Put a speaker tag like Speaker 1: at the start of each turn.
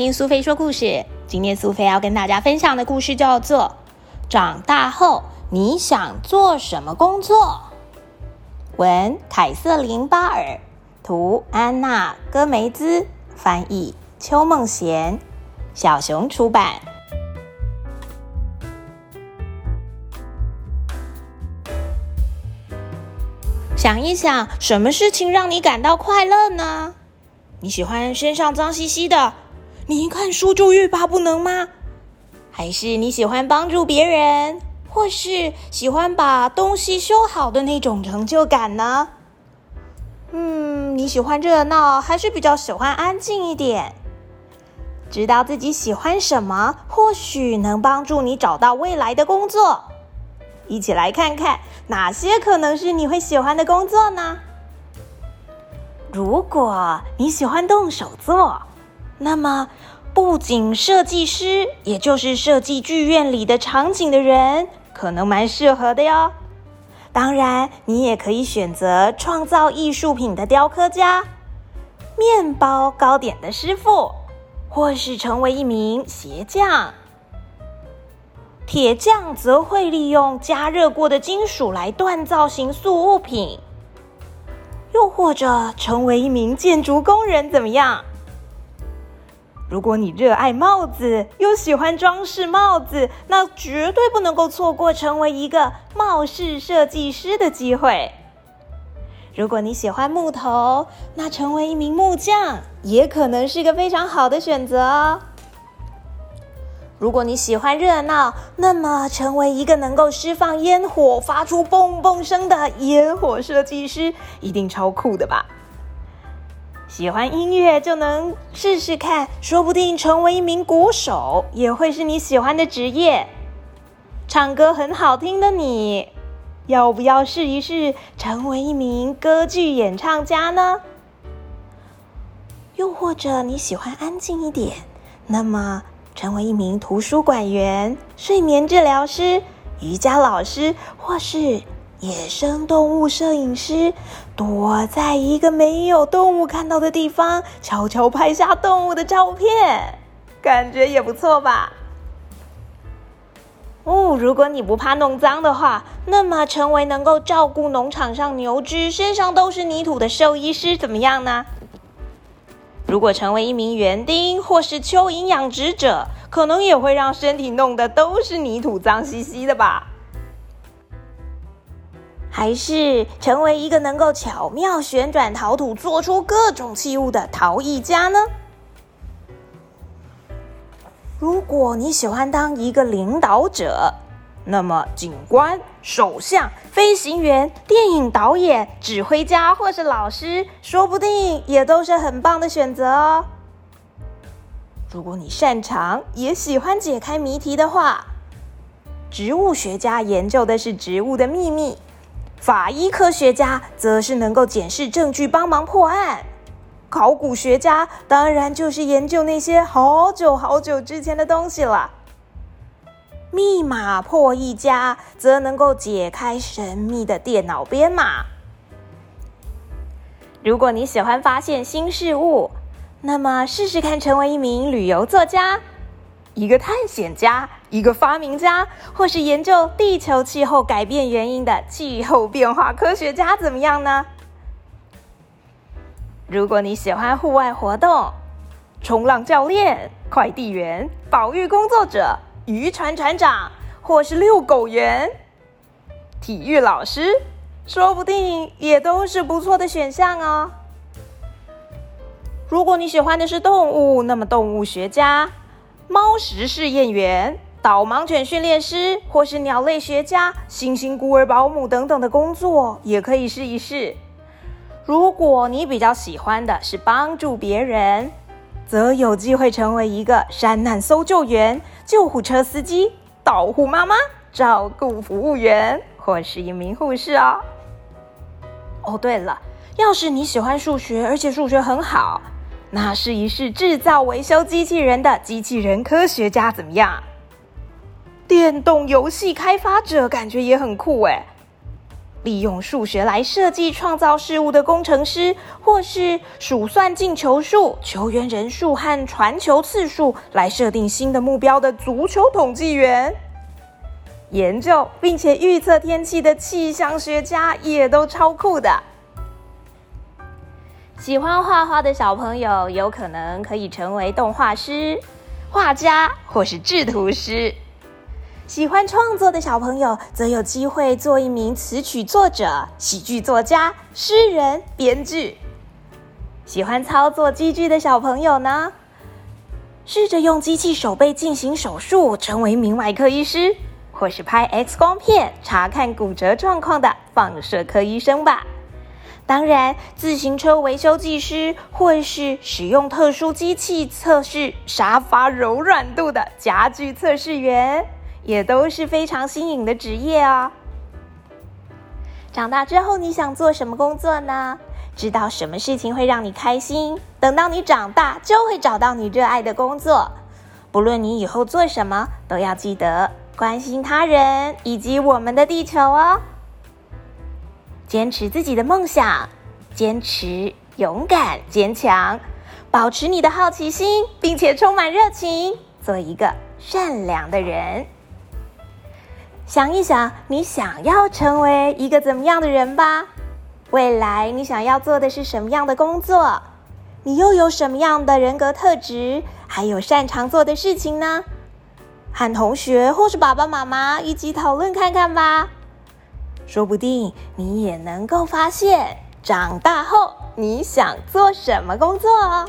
Speaker 1: 听苏菲说故事。今天苏菲要跟大家分享的故事叫做《长大后你想做什么工作》。文：凯瑟琳·巴尔，图：安娜·戈梅兹，翻译：邱梦贤，小熊出版。想一想，什么事情让你感到快乐呢？你喜欢身上脏兮兮的？你一看书就欲罢不能吗？还是你喜欢帮助别人，或是喜欢把东西修好的那种成就感呢？嗯，你喜欢热闹，还是比较喜欢安静一点？知道自己喜欢什么，或许能帮助你找到未来的工作。一起来看看哪些可能是你会喜欢的工作呢？如果你喜欢动手做。那么，布景设计师，也就是设计剧院里的场景的人，可能蛮适合的哟。当然，你也可以选择创造艺术品的雕刻家、面包糕点的师傅，或是成为一名鞋匠。铁匠则会利用加热过的金属来锻造形塑物品，又或者成为一名建筑工人，怎么样？如果你热爱帽子，又喜欢装饰帽子，那绝对不能够错过成为一个帽饰设计师的机会。如果你喜欢木头，那成为一名木匠也可能是个非常好的选择哦。如果你喜欢热闹，那么成为一个能够释放烟火、发出嘣嘣声的烟火设计师，一定超酷的吧？喜欢音乐就能试试看，说不定成为一名鼓手也会是你喜欢的职业。唱歌很好听的你，要不要试一试成为一名歌剧演唱家呢？又或者你喜欢安静一点，那么成为一名图书馆员、睡眠治疗师、瑜伽老师，或是……野生动物摄影师躲在一个没有动物看到的地方，悄悄拍下动物的照片，感觉也不错吧？哦，如果你不怕弄脏的话，那么成为能够照顾农场上牛只身上都是泥土的兽医师怎么样呢？如果成为一名园丁或是蚯蚓养殖者，可能也会让身体弄得都是泥土，脏兮兮的吧？还是成为一个能够巧妙旋转陶土、做出各种器物的陶艺家呢？如果你喜欢当一个领导者，那么警官、首相、飞行员、电影导演、指挥家或是老师，说不定也都是很棒的选择哦。如果你擅长也喜欢解开谜题的话，植物学家研究的是植物的秘密。法医科学家则是能够检视证据，帮忙破案；考古学家当然就是研究那些好久好久之前的东西了。密码破译家则能够解开神秘的电脑编码。如果你喜欢发现新事物，那么试试看成为一名旅游作家。一个探险家，一个发明家，或是研究地球气候改变原因的气候变化科学家，怎么样呢？如果你喜欢户外活动，冲浪教练、快递员、保育工作者、渔船船长，或是遛狗员、体育老师，说不定也都是不错的选项哦。如果你喜欢的是动物，那么动物学家。猫食试验员、导盲犬训练师，或是鸟类学家、猩猩孤儿保姆等等的工作，也可以试一试。如果你比较喜欢的是帮助别人，则有机会成为一个山难搜救员、救护车司机、导护妈妈、照顾服务员，或是一名护士哦。哦，对了，要是你喜欢数学，而且数学很好。那试一试制造维修机器人的机器人科学家怎么样？电动游戏开发者感觉也很酷哎。利用数学来设计创造事物的工程师，或是数算进球数、球员人数和传球次数来设定新的目标的足球统计员，研究并且预测天气的气象学家也都超酷的。喜欢画画的小朋友有可能可以成为动画师、画家或是制图师。喜欢创作的小朋友则有机会做一名词曲作者、喜剧作家、诗人、编剧。喜欢操作机具的小朋友呢，试着用机器手背进行手术，成为名外科医师，或是拍 X 光片查看骨折状况的放射科医生吧。当然，自行车维修技师，或是使用特殊机器测试沙发柔软度的家具测试员。也都是非常新颖的职业哦。长大之后你想做什么工作呢？知道什么事情会让你开心？等到你长大，就会找到你热爱的工作。不论你以后做什么，都要记得关心他人以及我们的地球哦。坚持自己的梦想，坚持勇敢坚强，保持你的好奇心，并且充满热情，做一个善良的人。想一想，你想要成为一个怎么样的人吧？未来你想要做的是什么样的工作？你又有什么样的人格特质？还有擅长做的事情呢？和同学或是爸爸妈妈一起讨论看看吧。说不定你也能够发现，长大后你想做什么工作哦。